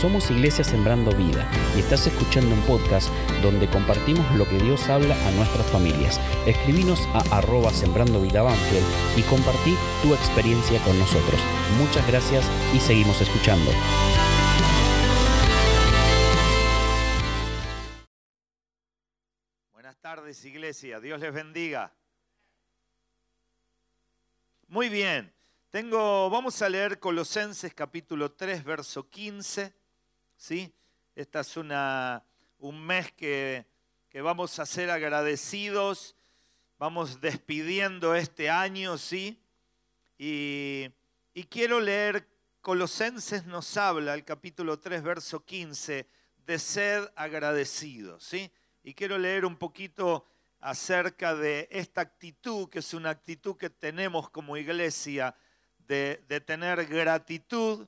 Somos Iglesia Sembrando Vida y estás escuchando un podcast donde compartimos lo que Dios habla a nuestras familias. Escribinos a arroba Sembrando Vida Banfield y compartí tu experiencia con nosotros. Muchas gracias y seguimos escuchando. Buenas tardes, iglesia. Dios les bendiga. Muy bien. Tengo, vamos a leer Colosenses capítulo 3, verso 15. ¿Sí? Esta es una, un mes que, que vamos a ser agradecidos. Vamos despidiendo este año, ¿sí? Y, quiero leer, Colosenses nos habla, el capítulo 3, verso 15, de ser agradecidos, ¿sí? Y quiero leer un poquito acerca de esta actitud, que es una actitud que tenemos como iglesia de, tener gratitud,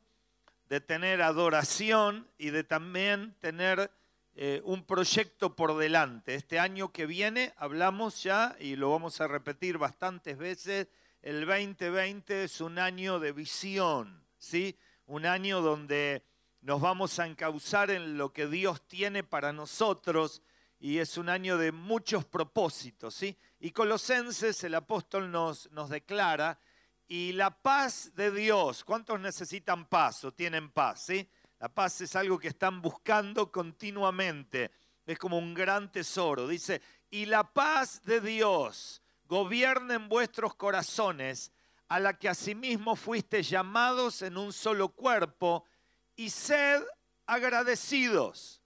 de tener adoración y de también tener eh, un proyecto por delante. Este año que viene hablamos ya, y lo vamos a repetir bastantes veces, el 2020 es un año de visión, ¿sí? Un año donde nos vamos a encauzar en lo que Dios tiene para nosotros y es un año de muchos propósitos, ¿sí? Y Colosenses, el apóstol nos, nos declara y la paz de Dios, ¿cuántos necesitan paz o tienen paz? ¿sí? La paz es algo que están buscando continuamente, es como un gran tesoro. Dice, y la paz de Dios gobierna en vuestros corazones, a la que asimismo fuiste llamados en un solo cuerpo, y sed agradecidos.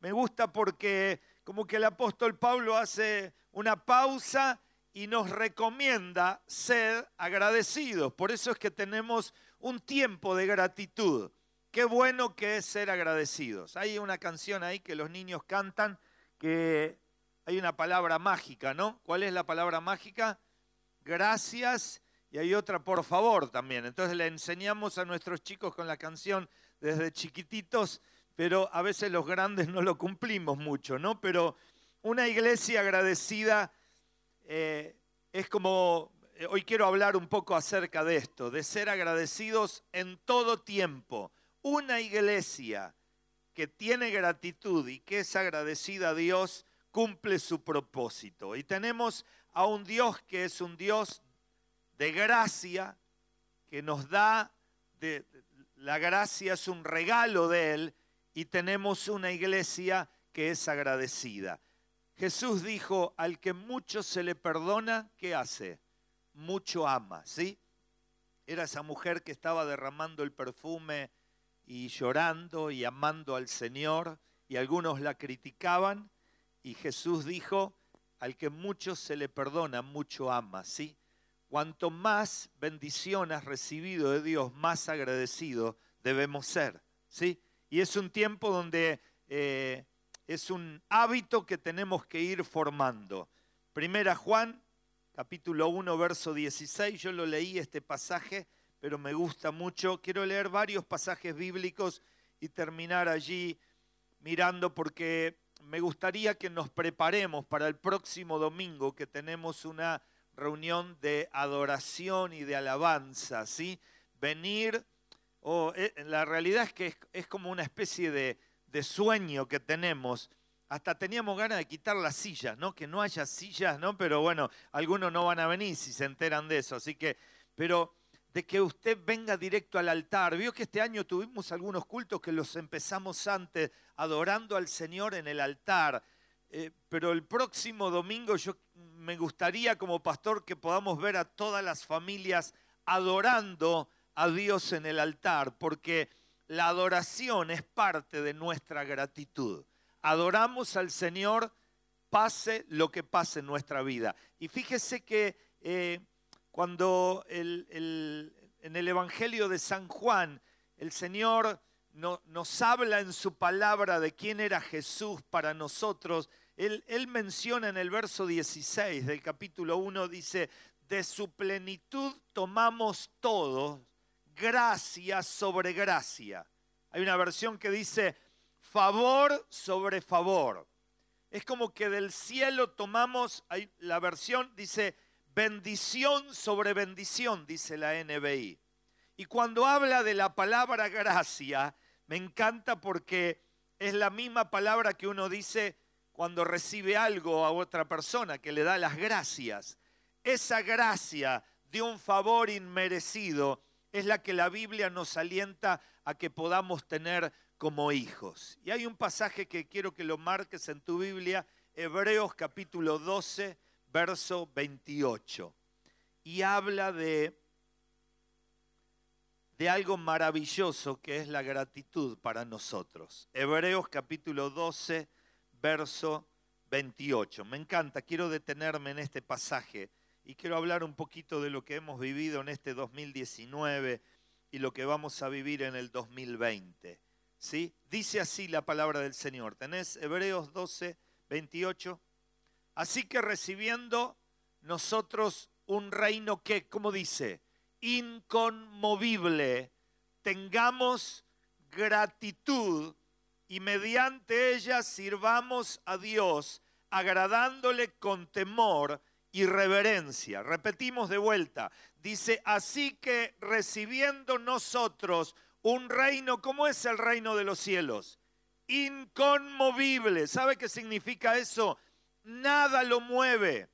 Me gusta porque como que el apóstol Pablo hace una pausa y nos recomienda ser agradecidos. Por eso es que tenemos un tiempo de gratitud. Qué bueno que es ser agradecidos. Hay una canción ahí que los niños cantan que hay una palabra mágica, ¿no? ¿Cuál es la palabra mágica? Gracias y hay otra por favor también. Entonces le enseñamos a nuestros chicos con la canción desde chiquititos, pero a veces los grandes no lo cumplimos mucho, ¿no? Pero una iglesia agradecida eh, es como, eh, hoy quiero hablar un poco acerca de esto, de ser agradecidos en todo tiempo. Una iglesia que tiene gratitud y que es agradecida a Dios cumple su propósito. Y tenemos a un Dios que es un Dios de gracia, que nos da, de, la gracia es un regalo de Él, y tenemos una iglesia que es agradecida. Jesús dijo, al que mucho se le perdona, ¿qué hace? Mucho ama, ¿sí? Era esa mujer que estaba derramando el perfume y llorando y amando al Señor, y algunos la criticaban, y Jesús dijo, al que mucho se le perdona, mucho ama, ¿sí? Cuanto más bendición has recibido de Dios, más agradecido debemos ser, ¿sí? Y es un tiempo donde... Eh, es un hábito que tenemos que ir formando. Primera Juan, capítulo 1, verso 16, yo lo leí este pasaje, pero me gusta mucho. Quiero leer varios pasajes bíblicos y terminar allí mirando porque me gustaría que nos preparemos para el próximo domingo que tenemos una reunión de adoración y de alabanza, ¿sí? Venir, o eh, la realidad es que es como una especie de, de sueño que tenemos, hasta teníamos ganas de quitar las sillas, ¿no? Que no haya sillas, ¿no? Pero bueno, algunos no van a venir si se enteran de eso, así que, pero de que usted venga directo al altar. Vio que este año tuvimos algunos cultos que los empezamos antes, adorando al Señor en el altar. Eh, pero el próximo domingo yo me gustaría como pastor que podamos ver a todas las familias adorando a Dios en el altar, porque la adoración es parte de nuestra gratitud. Adoramos al Señor, pase lo que pase en nuestra vida. Y fíjese que eh, cuando en el Evangelio de San Juan el Señor nos habla en su palabra de quién era Jesús para nosotros, él, él menciona en el verso 16 del capítulo 1, dice, de su plenitud tomamos todos gracia sobre gracia. Hay una versión que dice favor sobre favor. Es como que del cielo tomamos, la versión dice bendición sobre bendición, dice la NBI. Y cuando habla de la palabra gracia, me encanta porque es la misma palabra que uno dice cuando recibe algo a otra persona, que le da las gracias. Esa gracia de un favor inmerecido es la que la Biblia nos alienta a que podamos tener como hijos. Y hay un pasaje que quiero que lo marques en tu Biblia, Hebreos capítulo 12, verso 28. Y habla de, de algo maravilloso que es la gratitud para nosotros. Hebreos capítulo 12, verso 28. Me encanta, quiero detenerme en este pasaje y quiero hablar un poquito de lo que hemos vivido en este 2019 y lo que vamos a vivir en el 2020. ¿Sí? Dice así la palabra del Señor. ¿Tenés Hebreos 12, 28? Así que recibiendo nosotros un reino que, como dice, inconmovible, tengamos gratitud y mediante ella sirvamos a Dios, agradándole con temor y reverencia. Repetimos de vuelta. Dice, así que recibiendo nosotros un reino, ¿cómo es el reino de los cielos? Inconmovible. ¿Sabe qué significa eso? Nada lo mueve,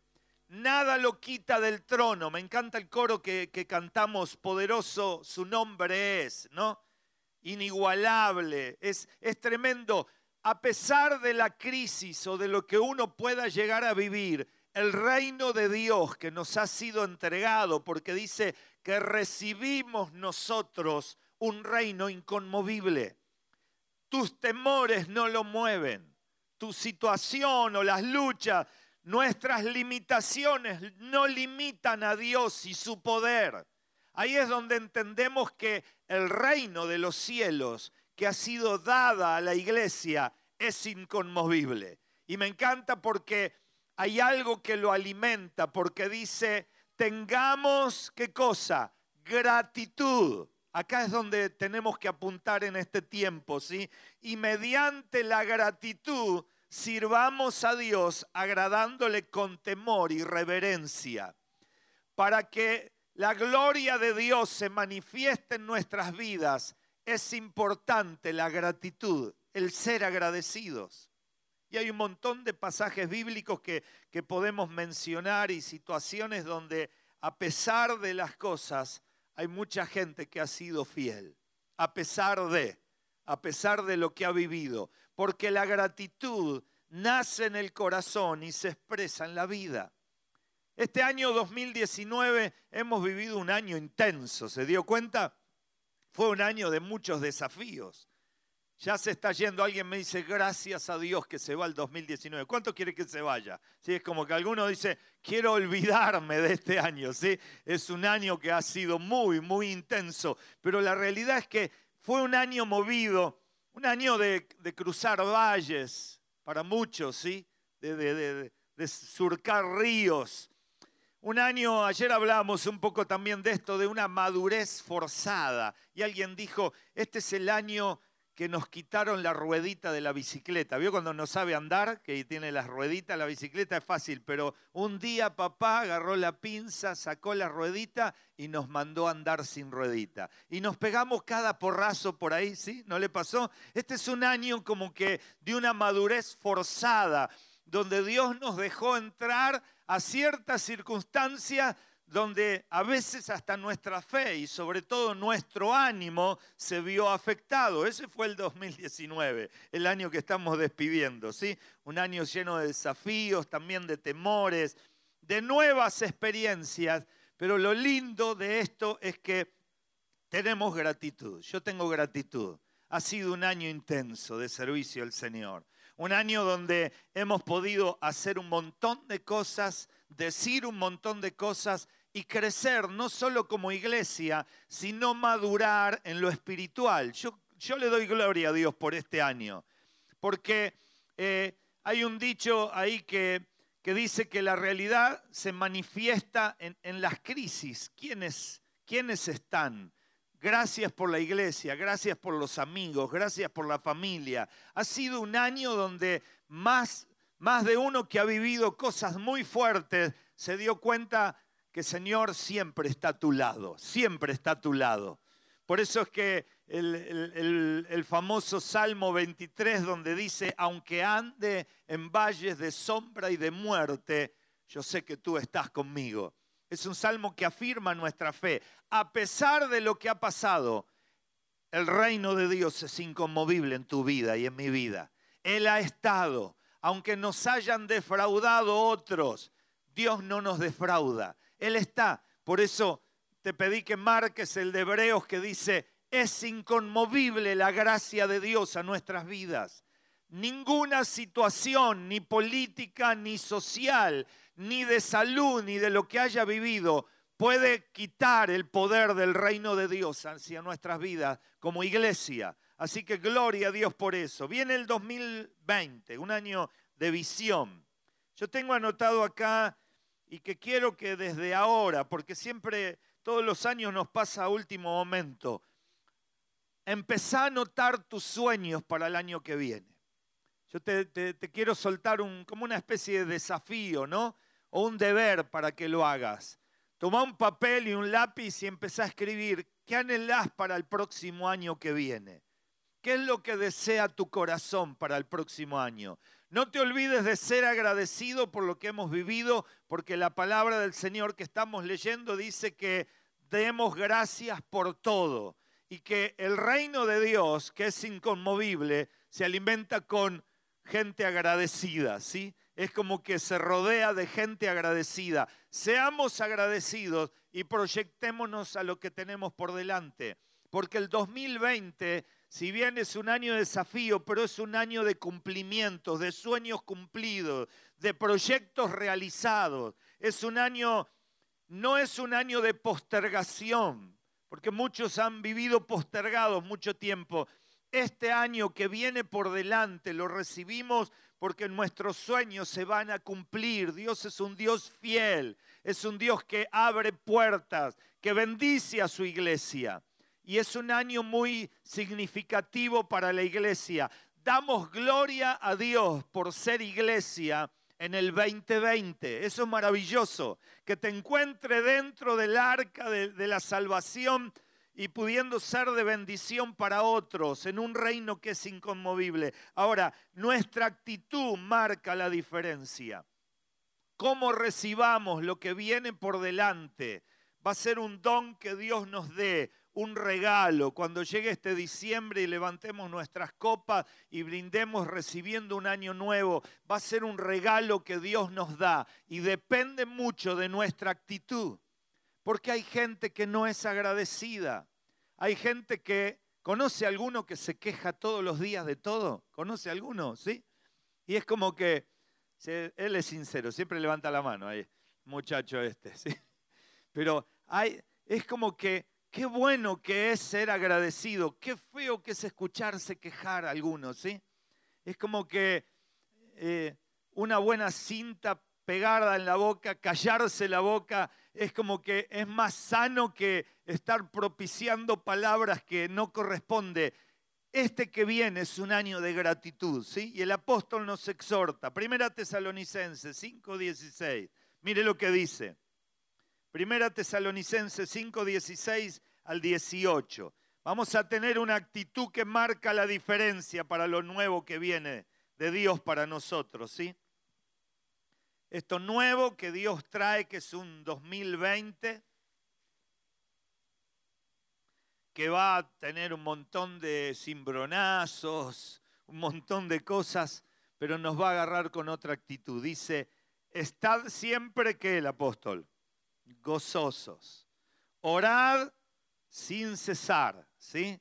nada lo quita del trono. Me encanta el coro que, que cantamos, poderoso su nombre es, ¿no? inigualable, es, es tremendo. A pesar de la crisis o de lo que uno pueda llegar a vivir, el reino de Dios que nos ha sido entregado, porque dice que recibimos nosotros un reino inconmovible. Tus temores no lo mueven, tu situación o las luchas, nuestras limitaciones no limitan a Dios y su poder. Ahí es donde entendemos que el reino de los cielos que ha sido dada a la iglesia es inconmovible. Y me encanta porque hay algo que lo alimenta, porque dice, tengamos, ¿qué cosa? Gratitud. Acá es donde tenemos que apuntar en este tiempo, ¿sí? Y mediante la gratitud sirvamos a Dios agradándole con temor y reverencia, para que la gloria de Dios se manifiesta en nuestras vidas, es importante la gratitud, el ser agradecidos. Y hay un montón de pasajes bíblicos que, que podemos mencionar y situaciones donde a pesar de las cosas hay mucha gente que ha sido fiel, a pesar de, a pesar de lo que ha vivido, porque la gratitud nace en el corazón y se expresa en la vida. Este año 2019 hemos vivido un año intenso, ¿se dio cuenta? Fue un año de muchos desafíos. Ya se está yendo, alguien me dice, gracias a Dios que se va el 2019. ¿Cuánto quiere que se vaya? ¿Sí? Es como que alguno dice, quiero olvidarme de este año. ¿sí? Es un año que ha sido muy, muy intenso. Pero la realidad es que fue un año movido, un año de, cruzar valles para muchos, ¿sí? de surcar ríos, un año, ayer hablábamos un poco también de esto, de una madurez forzada. Y alguien dijo, este es el año que nos quitaron la ruedita de la bicicleta. ¿Vio cuando no sabe andar, que tiene las rueditas? La bicicleta es fácil, pero un día papá agarró la pinza, sacó la ruedita y nos mandó a andar sin ruedita. Y nos pegamos cada porrazo por ahí, ¿sí? ¿No le pasó? Este es un año como que de una madurez forzada, donde Dios nos dejó entrar a ciertas circunstancias donde a veces hasta nuestra fe y sobre todo nuestro ánimo se vio afectado. Ese fue el 2019, el año que estamos despidiendo, ¿sí? Un año lleno de desafíos, también de temores, de nuevas experiencias, pero lo lindo de esto es que tenemos gratitud. Yo tengo gratitud. Ha sido un año intenso de servicio al Señor un año donde hemos podido hacer un montón de cosas, decir un montón de cosas y crecer no solo como iglesia, sino madurar en lo espiritual. Yo, yo le doy gloria a Dios por este año, porque eh, hay un dicho ahí que, que, dice que la realidad se manifiesta en, en las crisis. ¿Quiénes, ¿Quiénes están? Gracias por la iglesia, gracias por los amigos, gracias por la familia. Ha sido un año donde más, más de uno que ha vivido cosas muy fuertes se dio cuenta que Señor siempre está a tu lado, siempre está a tu lado. Por eso es que el, famoso Salmo 23 donde dice, aunque ande en valles de sombra y de muerte, yo sé que tú estás conmigo. Es un salmo que afirma nuestra fe. A pesar de lo que ha pasado, el reino de Dios es inconmovible en tu vida y en mi vida. Él ha estado, aunque nos hayan defraudado otros, Dios no nos defrauda. Él está. Por eso te pedí que marques el de Hebreos que dice, es inconmovible la gracia de Dios a nuestras vidas. Ninguna situación, ni política, ni social, ni de salud, ni de lo que haya vivido, puede quitar el poder del reino de Dios hacia nuestras vidas como iglesia. Así que gloria a Dios por eso. Viene el 2020, un año de visión. Yo tengo anotado acá y que quiero que desde ahora, porque siempre todos los años nos pasa a último momento, empezá a anotar tus sueños para el año que viene. Yo te, quiero soltar un, como una especie de desafío, ¿no? O un deber para que lo hagas. Toma un papel y un lápiz y empezá a escribir qué anhelás para el próximo año que viene. ¿Qué es lo que desea tu corazón para el próximo año? No te olvides de ser agradecido por lo que hemos vivido, porque la palabra del Señor que estamos leyendo dice que demos gracias por todo y que el reino de Dios, que es inconmovible, se alimenta con gente agradecida, ¿sí? Es como que se rodea de gente agradecida. Seamos agradecidos y proyectémonos a lo que tenemos por delante, porque el 2020, si bien es un año de desafío, pero es un año de cumplimientos, de sueños cumplidos, de proyectos realizados. Es un año, no es un año de postergación, porque muchos han vivido postergados mucho tiempo este año que viene por delante lo recibimos porque nuestros sueños se van a cumplir. Dios es un Dios fiel, es un Dios que abre puertas, que bendice a su iglesia. Y es un año muy significativo para la iglesia. Damos gloria a Dios por ser iglesia en el 2020. Eso es maravilloso. Que te encuentre dentro del arca de, de la salvación y pudiendo ser de bendición para otros en un reino que es inconmovible. Ahora, nuestra actitud marca la diferencia. Cómo recibamos lo que viene por delante va a ser un don que Dios nos dé, un regalo. Cuando llegue este diciembre y levantemos nuestras copas y brindemos recibiendo un año nuevo, va a ser un regalo que Dios nos da y depende mucho de nuestra actitud. Porque hay gente que no es agradecida. Hay gente que conoce a alguno que se queja todos los días de todo. ¿Conoce a alguno? ¿Sí? Y es como que él es sincero, siempre levanta la mano ahí, muchacho este, ¿sí? Pero hay, es como que qué bueno que es ser agradecido, qué feo que es escucharse quejar a algunos, ¿sí? Es como que eh, una buena cinta pegada en la boca, callarse la boca, es como que es más sano que estar propiciando palabras que no corresponde. Este que viene es un año de gratitud, ¿sí? Y el apóstol nos exhorta. Primera Tesalonicense 5:16. Mire lo que dice. Primera Tesalonicense 5:16 al 18. Vamos a tener una actitud que marca la diferencia para lo nuevo que viene de Dios para nosotros, ¿sí? esto nuevo que Dios trae, que es un 2020, que va a tener un montón de cimbronazos, un montón de cosas, pero nos va a agarrar con otra actitud. Dice, estad siempre que el apóstol, gozosos, orad sin cesar, ¿sí?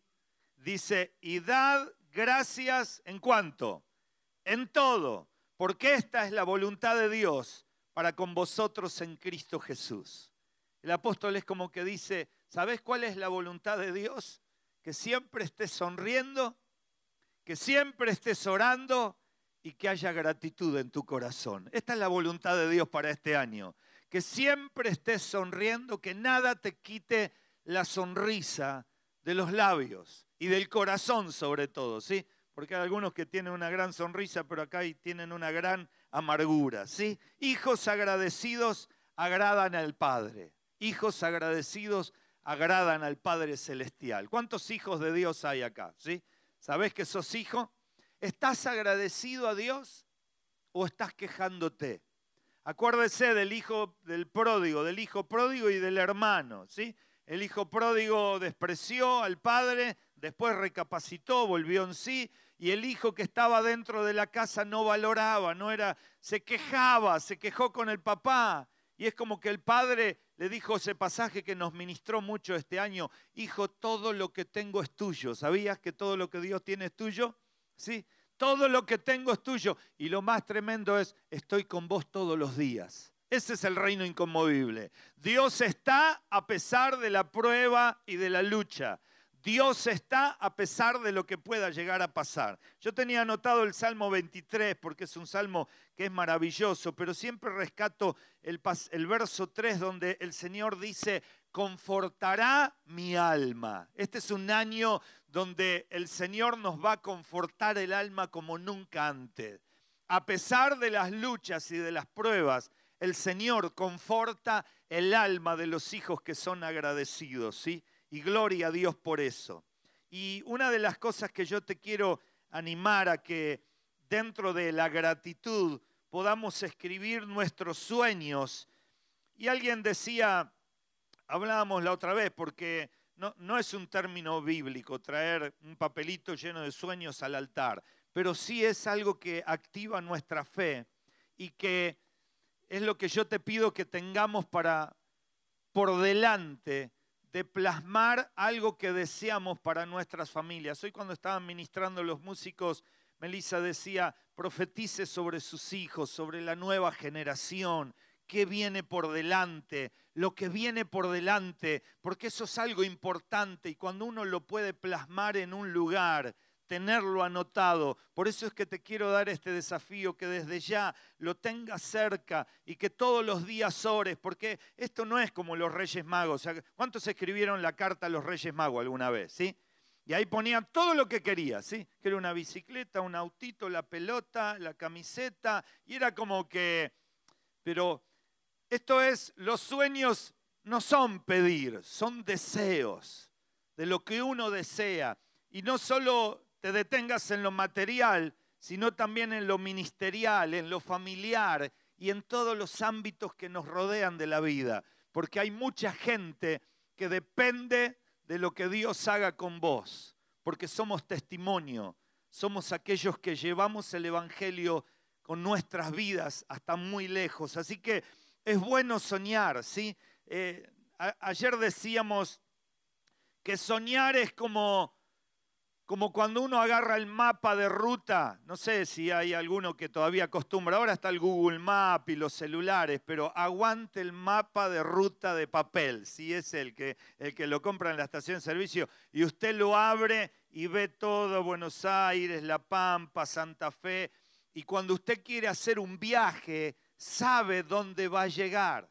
Dice, y dad gracias en cuanto, en todo porque esta es la voluntad de Dios para con vosotros en Cristo Jesús. El apóstol es como que dice, ¿sabes cuál es la voluntad de Dios? Que siempre estés sonriendo, que siempre estés orando y que haya gratitud en tu corazón. Esta es la voluntad de Dios para este año. Que siempre estés sonriendo, que nada te quite la sonrisa de los labios y del corazón sobre todo, ¿sí? porque hay algunos que tienen una gran sonrisa, pero acá tienen una gran amargura. ¿sí? Hijos agradecidos agradan al Padre. Hijos agradecidos agradan al Padre Celestial. ¿Cuántos hijos de Dios hay acá? ¿Sí? ¿Sabés que sos hijo? ¿Estás agradecido a Dios o estás quejándote? Acuérdese del hijo del pródigo, del hijo pródigo y del hermano, ¿sí? El hijo pródigo despreció al padre, después recapacitó, volvió en sí, y el hijo que estaba dentro de la casa no valoraba, no era, se quejaba, se quejó con el papá. Y es como que el padre le dijo ese pasaje que nos ministró mucho este año, hijo, todo lo que tengo es tuyo. ¿Sabías que todo lo que Dios tiene es tuyo? Sí, todo lo que tengo es tuyo. Y lo más tremendo es, estoy con vos todos los días. Ese es el reino inconmovible. Dios está a pesar de la prueba y de la lucha. Dios está a pesar de lo que pueda llegar a pasar. Yo tenía anotado el Salmo 23 porque es un salmo que es maravilloso, pero siempre rescato el, el, verso 3 donde el Señor dice, confortará mi alma. Este es un año donde el Señor nos va a confortar el alma como nunca antes. A pesar de las luchas y de las pruebas, el Señor conforta el alma de los hijos que son agradecidos, ¿sí? y gloria a Dios por eso. Y una de las cosas que yo te quiero animar a que dentro de la gratitud podamos escribir nuestros sueños. Y alguien decía, hablábamos la otra vez, porque no, es un término bíblico traer un papelito lleno de sueños al altar, pero sí es algo que activa nuestra fe y que es lo que yo te pido que tengamos para por delante de plasmar algo que deseamos para nuestras familias. Hoy cuando estaban ministrando los músicos, Melissa decía, profetice sobre sus hijos, sobre la nueva generación, qué viene por delante, lo que viene por delante, porque eso es algo importante y cuando uno lo puede plasmar en un lugar, tenerlo anotado. Por eso es que te quiero dar este desafío, que desde ya lo tengas cerca y que todos los días ores, porque esto no es como los Reyes Magos. ¿Cuántos escribieron la carta a los Reyes Magos alguna vez? ¿sí? Y ahí ponían todo lo que quería, ¿sí? Que era una bicicleta, un autito, la pelota, la camiseta, y era como que, pero esto es, los sueños no son pedir, son deseos de lo que uno desea. Y no solo te detengas en lo material, sino también en lo ministerial, en lo familiar y en todos los ámbitos que nos rodean de la vida. Porque hay mucha gente que depende de lo que Dios haga con vos, porque somos testimonio, somos aquellos que llevamos el Evangelio con nuestras vidas hasta muy lejos. Así que es bueno soñar, ¿sí? Eh, ayer decíamos que soñar es como como cuando uno agarra el mapa de ruta, no sé si hay alguno que todavía acostumbra, ahora está el Google Map y los celulares, pero aguante el mapa de ruta de papel, si es el que, el que lo compra en la estación de servicio, y usted lo abre y ve todo Buenos Aires, La Pampa, Santa Fe, y cuando usted quiere hacer un viaje, sabe dónde va a llegar,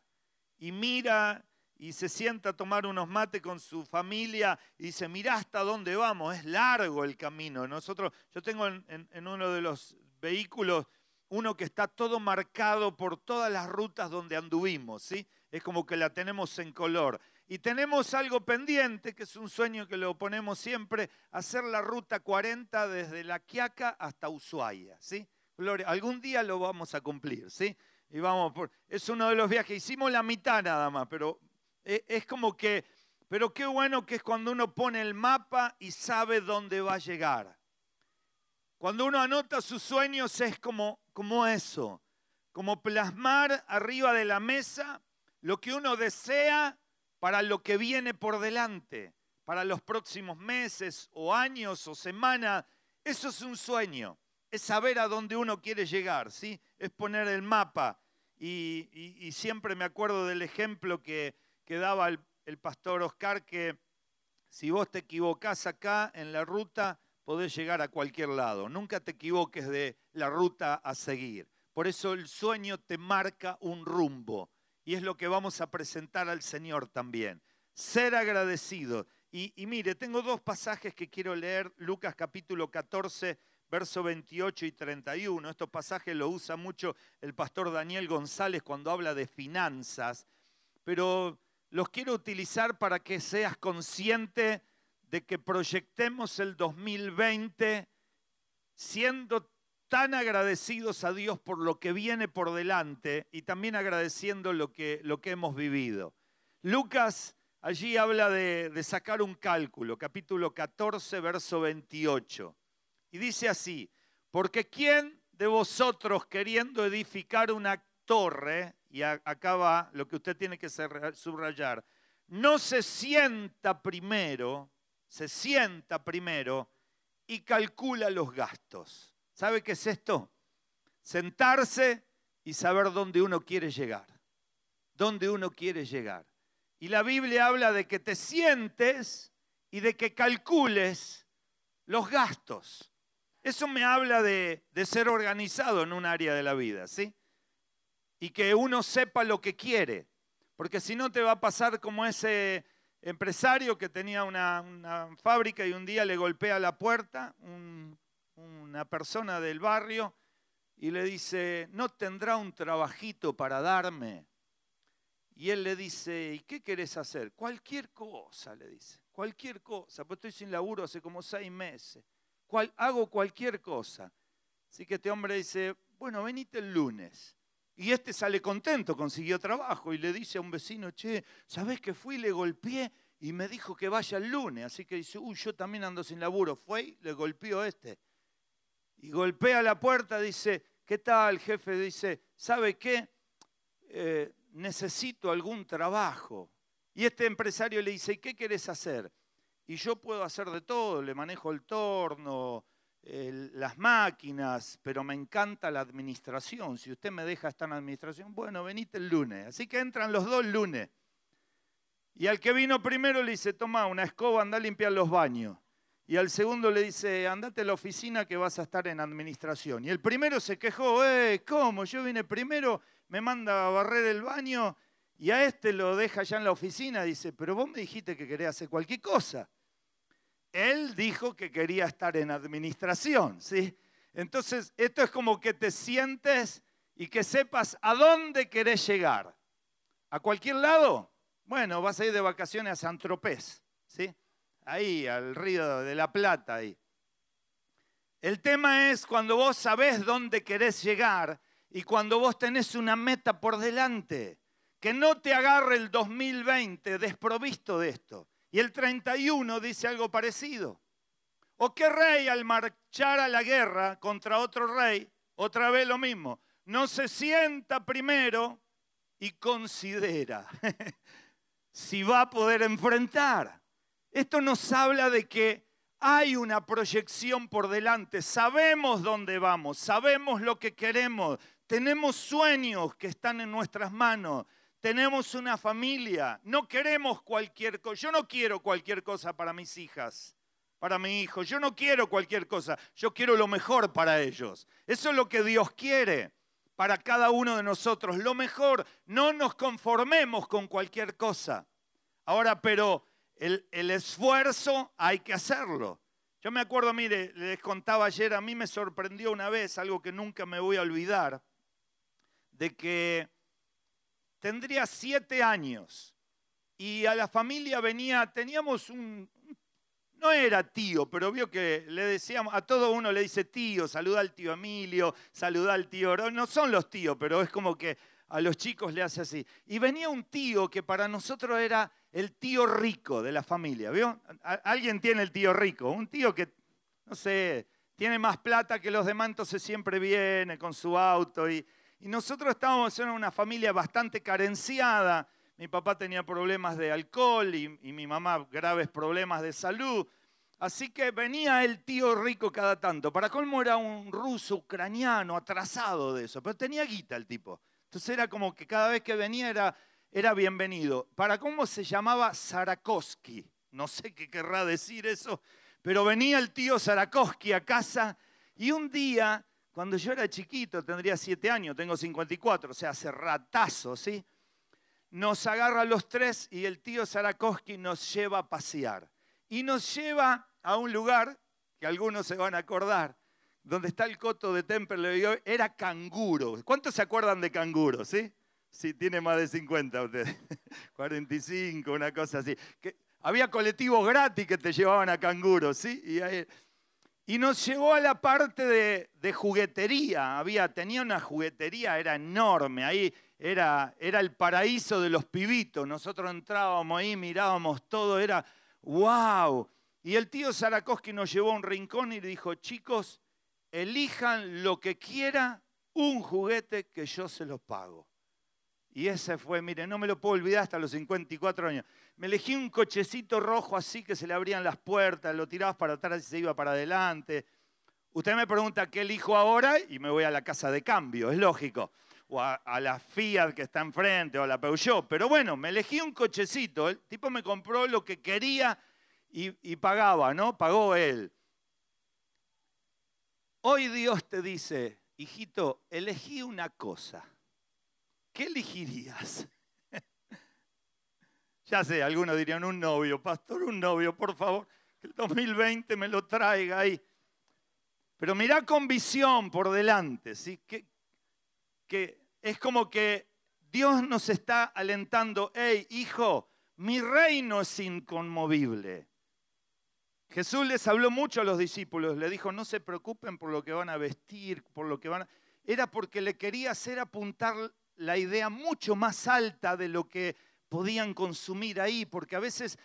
y mira y se sienta a tomar unos mates con su familia y dice, mirá hasta dónde vamos, es largo el camino. Nosotros, yo tengo en, uno de los vehículos uno que está todo marcado por todas las rutas donde anduvimos, ¿sí? Es como que la tenemos en color. Y tenemos algo pendiente, que es un sueño que lo ponemos siempre, hacer la ruta 40 desde La Quiaca hasta Ushuaia, ¿sí? Gloria, algún día lo vamos a cumplir, ¿sí? Y vamos es uno de los viajes, hicimos la mitad nada más, pero e, es como que, pero qué bueno que es cuando uno pone el mapa y sabe dónde va a llegar. Cuando uno anota sus sueños es como, como eso, como plasmar arriba de la mesa lo que uno desea para lo que viene por delante, para los próximos meses o años o semanas. Eso es un sueño, es saber a dónde uno quiere llegar, ¿sí? Es poner el mapa. y siempre me acuerdo del ejemplo que, daba el, pastor Oscar que si vos te equivocás acá en la ruta, podés llegar a cualquier lado. Nunca te equivoques de la ruta a seguir. Por eso el sueño te marca un rumbo. Y es lo que vamos a presentar al Señor también. Ser agradecido. Y, y mire, tengo dos pasajes que quiero leer. Lucas capítulo 14, verso 28 y 31. Estos pasajes lo usa mucho el pastor Daniel González cuando habla de finanzas. Pero los quiero utilizar para que seas consciente de que proyectemos el 2020 siendo tan agradecidos a Dios por lo que viene por delante y también agradeciendo lo que, lo que hemos vivido. Lucas allí habla de, de sacar un cálculo, capítulo 14, verso 28. Y dice así, porque ¿quién de vosotros queriendo edificar una torre, y acá va lo que usted tiene que subrayar, no se sienta primero, se sienta primero y calcula los gastos. ¿Sabe qué es esto? Sentarse y saber dónde uno quiere llegar. Dónde uno quiere llegar. Y la Biblia habla de que te sientes y de que calcules los gastos. Eso me habla de, ser organizado en un área de la vida, ¿sí? Y que uno sepa lo que quiere, porque si no te va a pasar como ese empresario que tenía una, fábrica y un día le golpea la puerta una persona del barrio y le dice, ¿no tendrá un trabajito para darme? Y él le dice, ¿y qué querés hacer? Cualquier cosa, le dice, cualquier cosa, pues estoy sin laburo hace como seis meses hago cualquier cosa. Así que este hombre dice, bueno, venite el lunes. Y este sale contento, consiguió trabajo y le dice a un vecino, che, ¿sabés que fui y le golpeé y me dijo que vaya el lunes? Así que dice, uy, yo también ando sin laburo. Fue y le golpeó este. Y golpea la puerta, dice, ¿qué tal, jefe? Dice, ¿sabe qué? Eh, necesito algún trabajo. Y este empresario le dice, ¿qué querés hacer? Y yo puedo hacer de todo, le manejo el torno, las máquinas, pero me encanta la administración. Si usted me deja estar en administración, bueno, venite el lunes. Así que entran los dos lunes. Y al que vino primero le dice, toma una escoba, anda a limpiar los baños. Y al segundo le dice, andate a la oficina que vas a estar en administración. Y el primero se quejó, eh, ¿cómo? Yo vine primero, me manda a barrer el baño y a este lo deja ya en la oficina. Dice, pero vos me dijiste que querías hacer cualquier cosa. Él dijo que quería estar en administración, ¿sí? Entonces, esto es como que te sientes y que sepas a dónde querés llegar. ¿A cualquier lado? Bueno, vas a ir de vacaciones a San Tropez, ¿sí? Ahí, al río de la Plata, ahí. El tema es cuando vos sabés dónde querés llegar y cuando vos tenés una meta por delante. Que no te agarre el 2020 desprovisto de esto. Y el 31 dice algo parecido. ¿O qué rey al marchar a la guerra contra otro rey, otra vez lo mismo, no se sienta primero y considera si va a poder enfrentar? Esto nos habla de que hay una proyección por delante, sabemos dónde vamos, sabemos lo que queremos, tenemos sueños que están en nuestras manos, tenemos una familia, no queremos cualquier cosa, yo no quiero cualquier cosa para mis hijas, para mi hijo, yo no quiero cualquier cosa, yo quiero lo mejor para ellos. Eso es lo que Dios quiere para cada uno de nosotros, lo mejor, no nos conformemos con cualquier cosa. Ahora, pero el, el esfuerzo hay que hacerlo. Yo me acuerdo, mire, les contaba ayer, a mí me sorprendió una vez algo que nunca me voy a olvidar, de que tendría siete años y a la familia venía, teníamos un, no era tío, pero vio que le decíamos, a todo uno le dice tío, saluda al tío Emilio, saluda al tío, no son los tíos, pero es como que a los chicos le hace así. Y venía un tío que para nosotros era el tío rico de la familia, ¿vio? Alguien tiene el tío rico, un tío que, no sé, tiene más plata que los demás, entonces siempre viene con su auto y, y nosotros estábamos en una familia bastante carenciada. Mi papá tenía problemas de alcohol y, mi mamá graves problemas de salud. Así que venía el tío rico cada tanto. Para colmo era un ruso ucraniano atrasado de eso, pero tenía guita el tipo. Entonces era como que cada vez que venía era, era bienvenido. Para cómo se llamaba Sarakowski. No sé qué querrá decir eso, pero venía el tío Sarakowski a casa y un día cuando yo era chiquito, tendría siete años, tengo 54, o sea, hace ratazo, ¿sí? Nos agarra los tres y el tío Sarakowski nos lleva a pasear. Y nos lleva a un lugar que algunos se van a acordar, donde está el coto de Temperley, era canguro. ¿Cuántos se acuerdan de canguro, sí? Sí, tiene más de 50 usted. 45, una cosa así. Había colectivos gratis que te llevaban a canguros, ¿sí? Nos llevó a la parte de, juguetería. Había, tenía una juguetería, era enorme. Ahí era, era el paraíso de los pibitos. Nosotros entrábamos ahí, mirábamos todo, era wow. Y el tío Zarakovsky nos llevó a un rincón y dijo, chicos, elijan lo que quiera, un juguete que yo se los pago. Y ese fue, mire, no me lo puedo olvidar hasta los 54 años. Me elegí un cochecito rojo así que se le abrían las puertas, lo tirabas para atrás y se iba para adelante. Usted me pregunta qué elijo ahora y me voy a la casa de cambio, es lógico. O a, la Fiat que está enfrente o a la Peugeot. Pero bueno, me elegí un cochecito. El tipo me compró lo que quería y pagaba, ¿no? Pagó él. Hoy Dios te dice, hijito, elegí una cosa. ¿Qué elegirías? ya sé, algunos dirían un novio, pastor, un novio, por favor, que el 2020 me lo traiga ahí. Pero mirá con visión por delante, ¿sí? Que, que es como que Dios nos está alentando, hey, hijo, mi reino es inconmovible. Jesús les habló mucho a los discípulos, le dijo, no se preocupen por lo que van a vestir, por lo que van a... Era porque le quería hacer apuntar la idea mucho más alta de lo que podían consumir ahí, porque a veces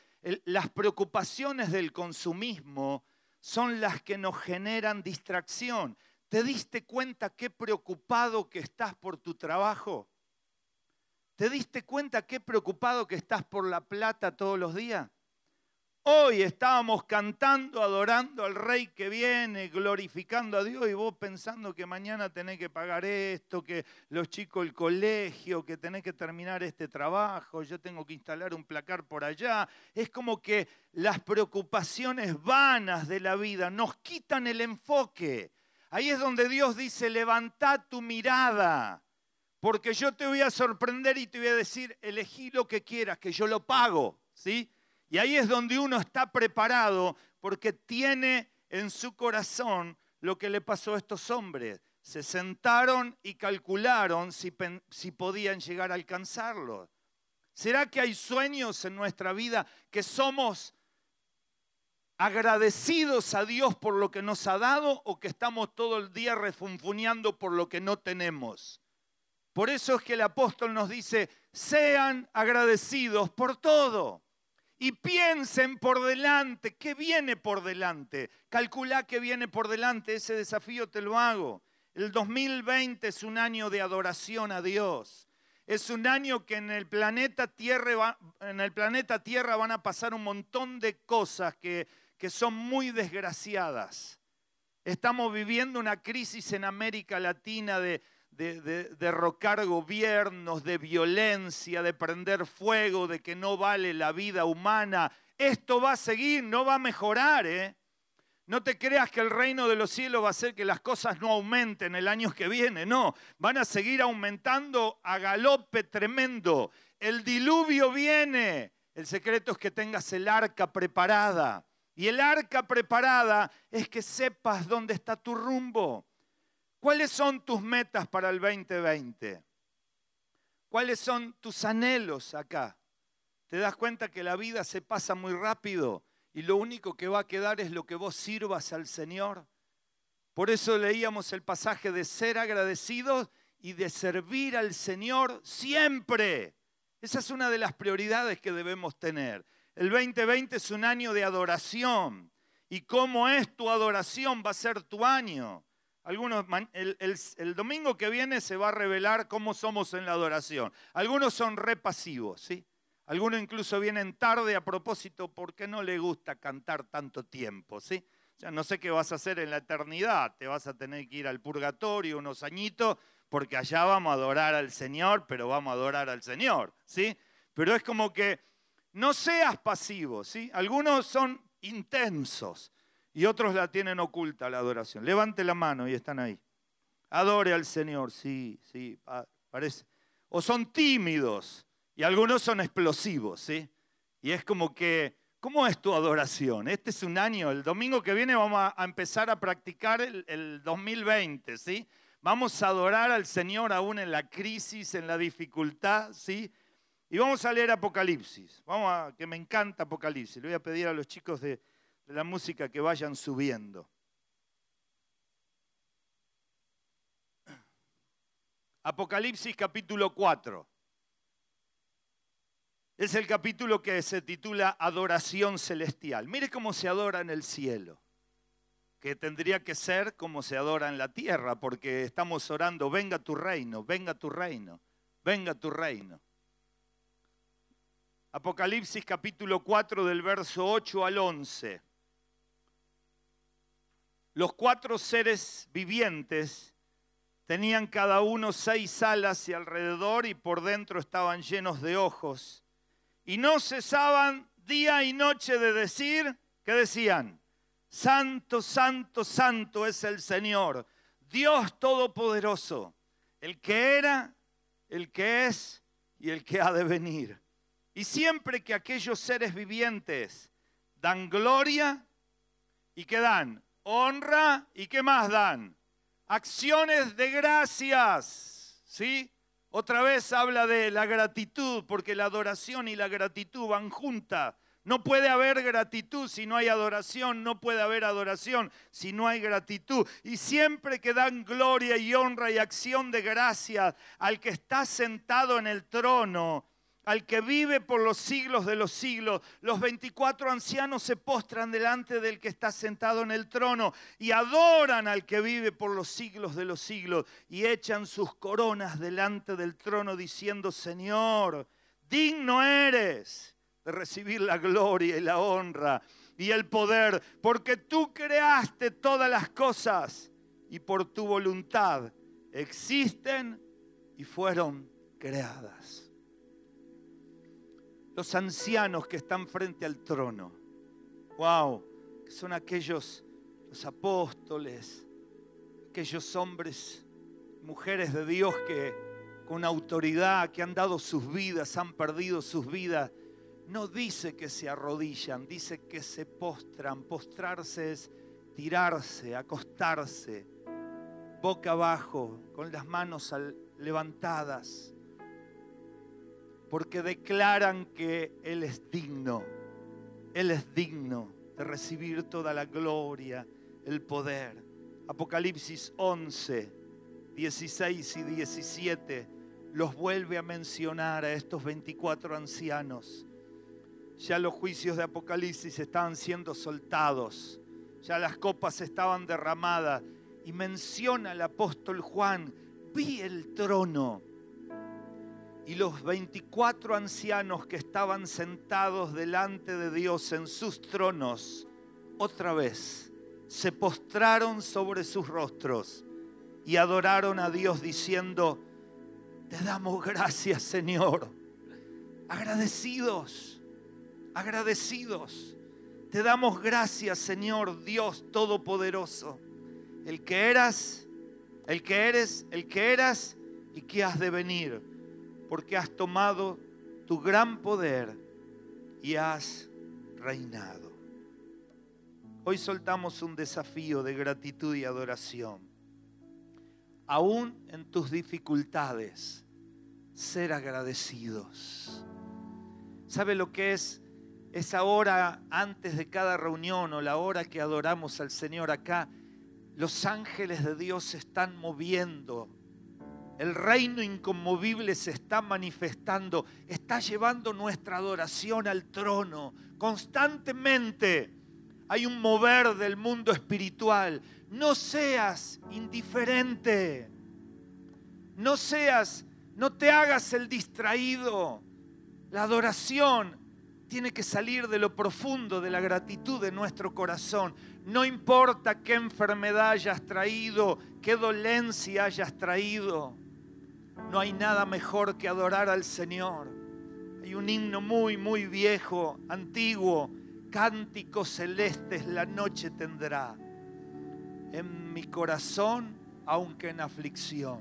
las preocupaciones del consumismo son las que nos generan distracción. ¿Te diste cuenta qué preocupado que estás por tu trabajo? ¿Te diste cuenta qué preocupado que estás por la plata todos los días? Hoy estábamos cantando, adorando al Rey que viene, glorificando a Dios y vos pensando que mañana tenés que pagar esto, que los chicos el colegio, que tenés que terminar este trabajo, yo tengo que instalar un placar por allá. Es como que las preocupaciones vanas de la vida nos quitan el enfoque. Ahí es donde Dios dice, levanta tu mirada, porque yo te voy a sorprender y te voy a decir, elegí lo que quieras, que yo lo pago, ¿sí? Y ahí es donde uno está preparado porque tiene en su corazón lo que le pasó a estos hombres. Se sentaron y calcularon si, podían llegar a alcanzarlo. ¿Será que hay sueños en nuestra vida que somos agradecidos a Dios por lo que nos ha dado o que estamos todo el día refunfuñando por lo que no tenemos? Por eso es que el apóstol nos dice, sean agradecidos por todo y piensen por delante, ¿qué viene por delante? Calcula qué viene por delante, ese desafío te lo hago. El 2020 es un año de adoración a Dios. Es un año que en el planeta Tierra, van a pasar un montón de cosas que, que son muy desgraciadas. Estamos viviendo una crisis en América Latina de, de, derrocar gobiernos, de violencia, de prender fuego, de que no vale la vida humana. Esto va a seguir, no va a mejorar. ¿eh? No te creas que el reino de los cielos va a hacer que las cosas no aumenten el año que viene, no. Van a seguir aumentando a galope tremendo. El diluvio viene. El secreto es que tengas el arca preparada. Y el arca preparada es que sepas dónde está tu rumbo. ¿Cuáles son tus metas para el 2020? ¿Cuáles son tus anhelos acá? ¿Te das cuenta que la vida se pasa muy rápido y lo único que va a quedar es lo que vos sirvas al Señor? Por eso leíamos el pasaje de ser agradecidos y de servir al Señor siempre. Esa es una de las prioridades que debemos tener. El 2020 es un año de adoración. ¿Y cómo es tu adoración? Va a ser tu año. Algunos, el, domingo que viene se va a revelar cómo somos en la adoración. Algunos son repasivos, ¿sí? Algunos incluso vienen tarde a propósito porque no le gusta cantar tanto tiempo, ¿sí? O sea, no sé qué vas a hacer en la eternidad, te vas a tener que ir al purgatorio unos añitos porque allá vamos a adorar al Señor, pero vamos a adorar al Señor, ¿sí? Pero es como que no seas pasivo, ¿sí? Algunos son intensos y otros la tienen oculta la adoración. Levante la mano y están ahí. Adore al Señor, sí, sí, parece. O son tímidos y algunos son explosivos, ¿sí? Y es como que, ¿cómo es tu adoración? Este es un año, el domingo que viene vamos a, empezar a practicar el, el 2020, ¿sí? Vamos a adorar al Señor aún en la crisis, en la dificultad, ¿sí? Y vamos a leer Apocalipsis. Vamos que me encanta Apocalipsis. Le voy a pedir a los chicos de, de la música que vayan subiendo. Apocalipsis capítulo 4. Es el capítulo que se titula Adoración Celestial. Mire cómo se adora en el cielo que tendría que ser como se adora en la tierra, porque estamos orando, venga tu reino, venga tu reino, venga tu reino. Apocalipsis capítulo 4 del verso 8 al 11. Los cuatro seres vivientes tenían cada uno seis alas y alrededor y por dentro estaban llenos de ojos. Y no cesaban día y noche de decir, ¿qué decían? Santo, santo, santo es el Señor, Dios Todopoderoso, el que era, el que es y el que ha de venir. Y siempre que aquellos seres vivientes dan gloria y que dan honra y qué más dan? Acciones de gracias, ¿sí? Otra vez habla de la gratitud, porque la adoración y la gratitud van juntas. No puede haber gratitud si no hay adoración, no puede haber adoración si no hay gratitud. Y siempre que dan gloria y honra y acción de gracia al que está sentado en el trono, al que vive por los siglos de los siglos, los 24 ancianos se postran delante del que está sentado en el trono y adoran al que vive por los siglos de los siglos y echan sus coronas delante del trono diciendo, Señor, digno eres de recibir la gloria y la honra y el poder, porque tú creaste todas las cosas y por tu voluntad existen y fueron creadas. Los ancianos que están frente al trono, wow, son aquellos, los apóstoles, aquellos hombres, mujeres de Dios que con autoridad, que han dado sus vidas, han perdido sus vidas. No dice que se arrodillan, dice que se postran. Postrarse es tirarse, acostarse, boca abajo, con las manos levantadas, porque declaran que Él es digno, Él es digno de recibir toda la gloria, el poder. Apocalipsis 11, 16 y 17 los vuelve a mencionar a estos 24 ancianos ya los juicios de Apocalipsis estaban siendo soltados, ya las copas estaban derramadas. Y menciona el apóstol Juan, vi el trono y los 24 ancianos que estaban sentados delante de Dios en sus tronos, otra vez se postraron sobre sus rostros y adoraron a Dios diciendo, te damos gracias Señor, agradecidos agradecidos. Te damos gracias, Señor Dios Todopoderoso, el que eras, el que eres, el que eras y que has de venir, porque has tomado tu gran poder y has reinado. Hoy soltamos un desafío de gratitud y adoración. Aún en tus dificultades, ser agradecidos. ¿Sabe lo que es esa hora antes de cada reunión o la hora que adoramos al Señor acá, los ángeles de Dios se están moviendo. El reino inconmovible se está manifestando, está llevando nuestra adoración al trono. Constantemente hay un mover del mundo espiritual. No seas indiferente. No seas, no te hagas el distraído. La adoración tiene que salir de lo profundo de la gratitud de nuestro corazón. No importa qué enfermedad hayas traído, qué dolencia hayas traído. No hay nada mejor que adorar al Señor. Hay un himno muy, muy viejo, antiguo. Cánticos celestes la noche tendrá. En mi corazón, aunque en aflicción.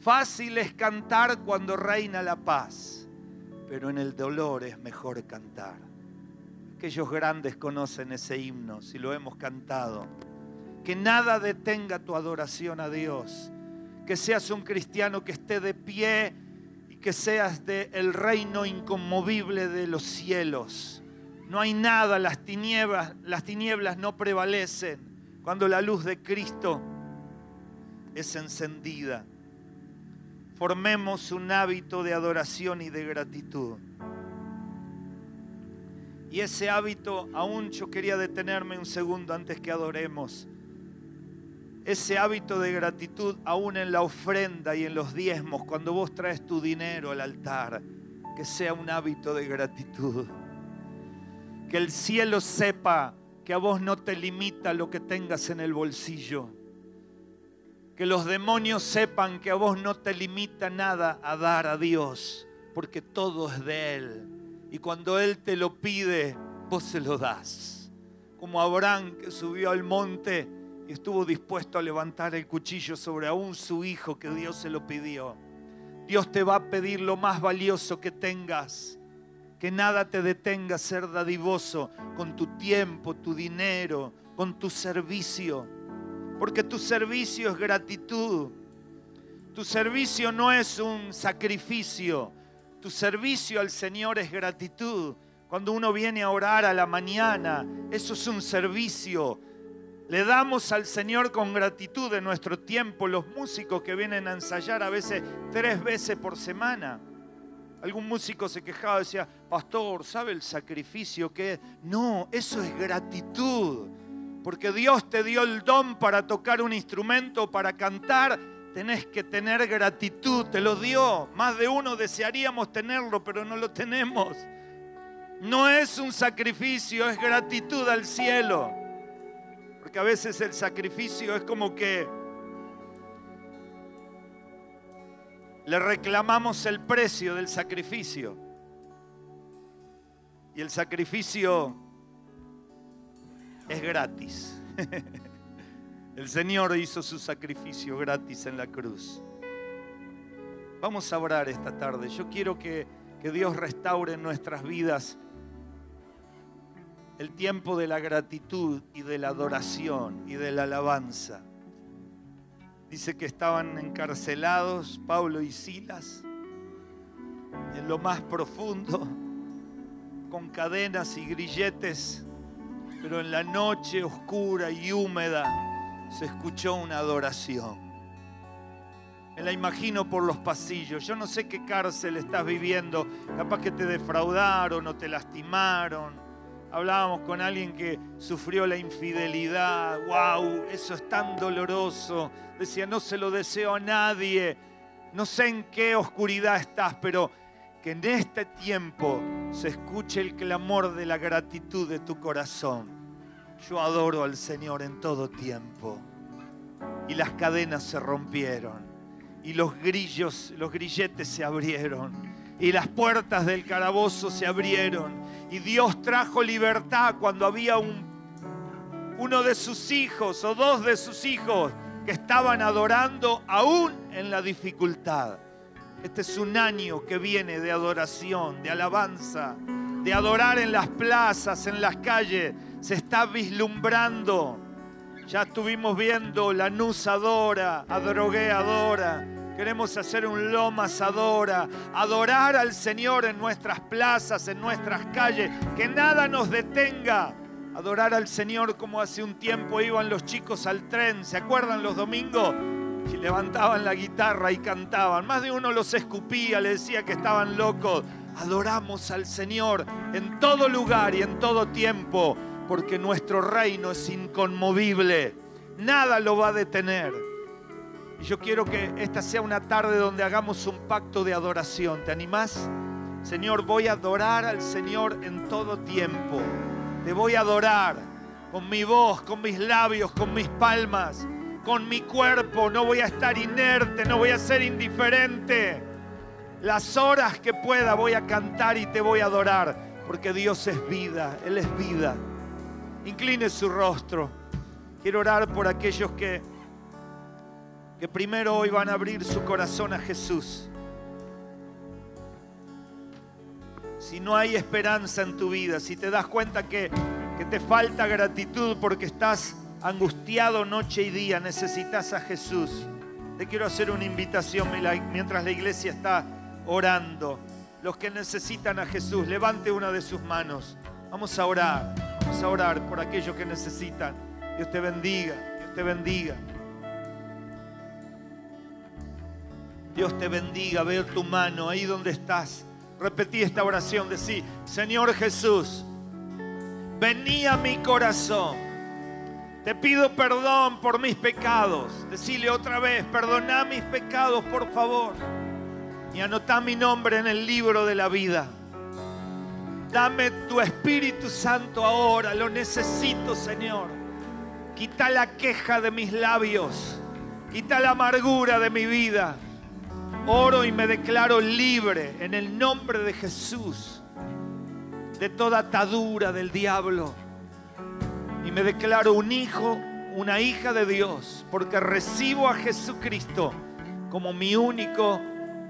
Fácil es cantar cuando reina la paz pero en el dolor es mejor cantar. Aquellos grandes conocen ese himno, si lo hemos cantado. Que nada detenga tu adoración a Dios, que seas un cristiano que esté de pie y que seas del el reino inconmovible de los cielos. No hay nada, las tinieblas, las tinieblas no prevalecen cuando la luz de Cristo es encendida. Formemos un hábito de adoración y de gratitud. Y ese hábito, aún yo quería detenerme un segundo antes que adoremos. Ese hábito de gratitud, aún en la ofrenda y en los diezmos, cuando vos traes tu dinero al altar, que sea un hábito de gratitud. Que el cielo sepa que a vos no te limita lo que tengas en el bolsillo. Que los demonios sepan que a vos no te limita nada a dar a Dios, porque todo es de Él y cuando Él te lo pide, vos se lo das. Como Abraham que subió al monte estuvo dispuesto a levantar el cuchillo sobre aún su hijo que Dios se lo pidió. Dios te va a pedir lo más valioso que tengas. Que nada te detenga a ser dadivoso con tu tiempo, tu dinero, con tu servicio. Porque tu servicio es gratitud. Tu servicio no es un sacrificio. Tu servicio al Señor es gratitud. Cuando uno viene a orar a la mañana, eso es un servicio. Le damos al Señor con gratitud de nuestro tiempo los músicos que vienen a ensayar a veces tres veces por semana. Algún músico se quejaba, decía, pastor, ¿sabe el sacrificio que es? No, eso es gratitud. Porque Dios te dio el don para tocar un instrumento, para cantar tenés que tener gratitud, te lo dio. Más de uno desearíamos tenerlo, pero no lo tenemos. No es un sacrificio, es gratitud al cielo. Porque a veces el sacrificio es como que le reclamamos el precio del sacrificio. Y el sacrificio es gratis. El Señor hizo su sacrificio gratis en la cruz. Vamos a orar esta tarde. Yo quiero que, que Dios restaure nuestras vidas el tiempo de la gratitud y de la adoración y de la alabanza. Dice que estaban encarcelados Pablo y Silas en lo más profundo, con cadenas y grilletes, pero en la noche oscura y húmeda se escuchó una adoración. Me la imagino por los pasillos. Yo no sé qué cárcel estás viviendo. Capaz que te defraudaron o te lastimaron. Hablábamos con alguien que sufrió la infidelidad. ¡Wow! Eso es tan doloroso. Decía, no se lo deseo a nadie. No sé en qué oscuridad estás, pero que en este tiempo se escuche el clamor de la gratitud de tu corazón yo adoro al Señor en todo tiempo. Y las cadenas se rompieron. Y los grillos, los grilletes se abrieron. Y las puertas del calabozo se abrieron. Y Dios trajo libertad cuando había un, uno de sus hijos o dos de sus hijos que estaban adorando aún en la dificultad. Este es un año que viene de adoración, de alabanza, de adorar en las plazas, en las calles, se está vislumbrando. Ya estuvimos viendo la Nusadora, Adrogueadora. Queremos hacer un Lomas Adora, adorar al Señor en nuestras plazas, en nuestras calles, que nada nos detenga. Adorar al Señor como hace un tiempo iban los chicos al tren, ¿se acuerdan los domingos? Y levantaban la guitarra y cantaban. Más de uno los escupía, le decía que estaban locos. Adoramos al Señor en todo lugar y en todo tiempo porque nuestro reino es inconmovible. Nada lo va a detener. Y yo quiero que esta sea una tarde donde hagamos un pacto de adoración. ¿Te animás? Señor, voy a adorar al Señor en todo tiempo. Te voy a adorar con mi voz, con mis labios, con mis palmas, con mi cuerpo. No voy a estar inerte, no voy a ser indiferente. Las horas que pueda voy a cantar y te voy a adorar, porque Dios es vida, Él es vida. Incline su rostro. Quiero orar por aquellos que, que primero hoy van a abrir su corazón a Jesús. Si no hay esperanza en tu vida, si te das cuenta que, que te falta gratitud porque estás angustiado noche y día, necesitas a Jesús. te quiero hacer una invitación mientras la iglesia está orando. Los que necesitan a Jesús, levante una de sus manos. Vamos a orar, vamos a orar por aquellos que necesitan. Dios te bendiga, Dios te bendiga. Dios te bendiga, veo tu mano ahí donde estás. Repetí esta oración, decí, Señor Jesús, vení a mi corazón. Te pido perdón por mis pecados. Decile otra vez, perdona mis pecados, por favor. Y anotá mi nombre en el libro de la vida. Dame tu Espíritu Santo ahora, lo necesito, Señor. Quita la queja de mis labios. Quita la amargura de mi vida. Oro y me declaro libre en el nombre de Jesús de toda atadura del diablo. Y me declaro un hijo, una hija de Dios, porque recibo a Jesucristo como mi único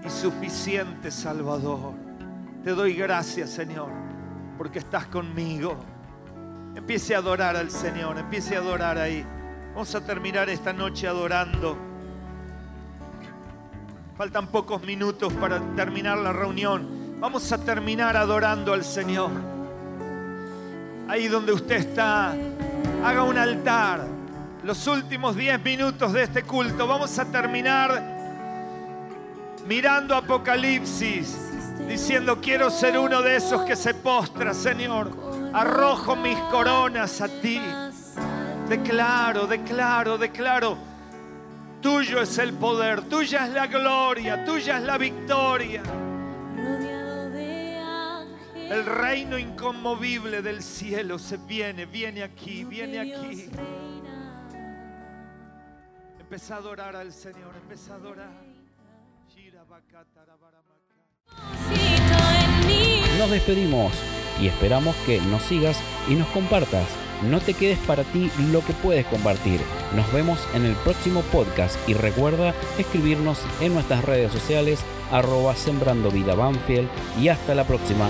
y suficiente Salvador. Te doy gracias, Señor, porque estás conmigo. Empiece a adorar al Señor, empiece a adorar ahí. Vamos a terminar esta noche adorando. Faltan pocos minutos para terminar la reunión. Vamos a terminar adorando al Señor. Ahí donde usted está, haga un altar. Los últimos 10 minutos de este culto. Vamos a terminar mirando Apocalipsis, diciendo, quiero ser uno de esos que se postra, Señor. Arrojo mis coronas a ti. Declaro, declaro, declaro Tuyo es el poder, tuya es la gloria, tuya es la victoria. El reino inconmovible del cielo se viene, viene aquí, viene aquí. Empezá a adorar al Señor, empezá a adorar. Nos despedimos y esperamos que nos sigas y nos compartas no te quedes para ti lo que puedes compartir. Nos vemos en el próximo podcast y recuerda escribirnos en nuestras redes sociales arroba sembrando vida Banfield y hasta la próxima.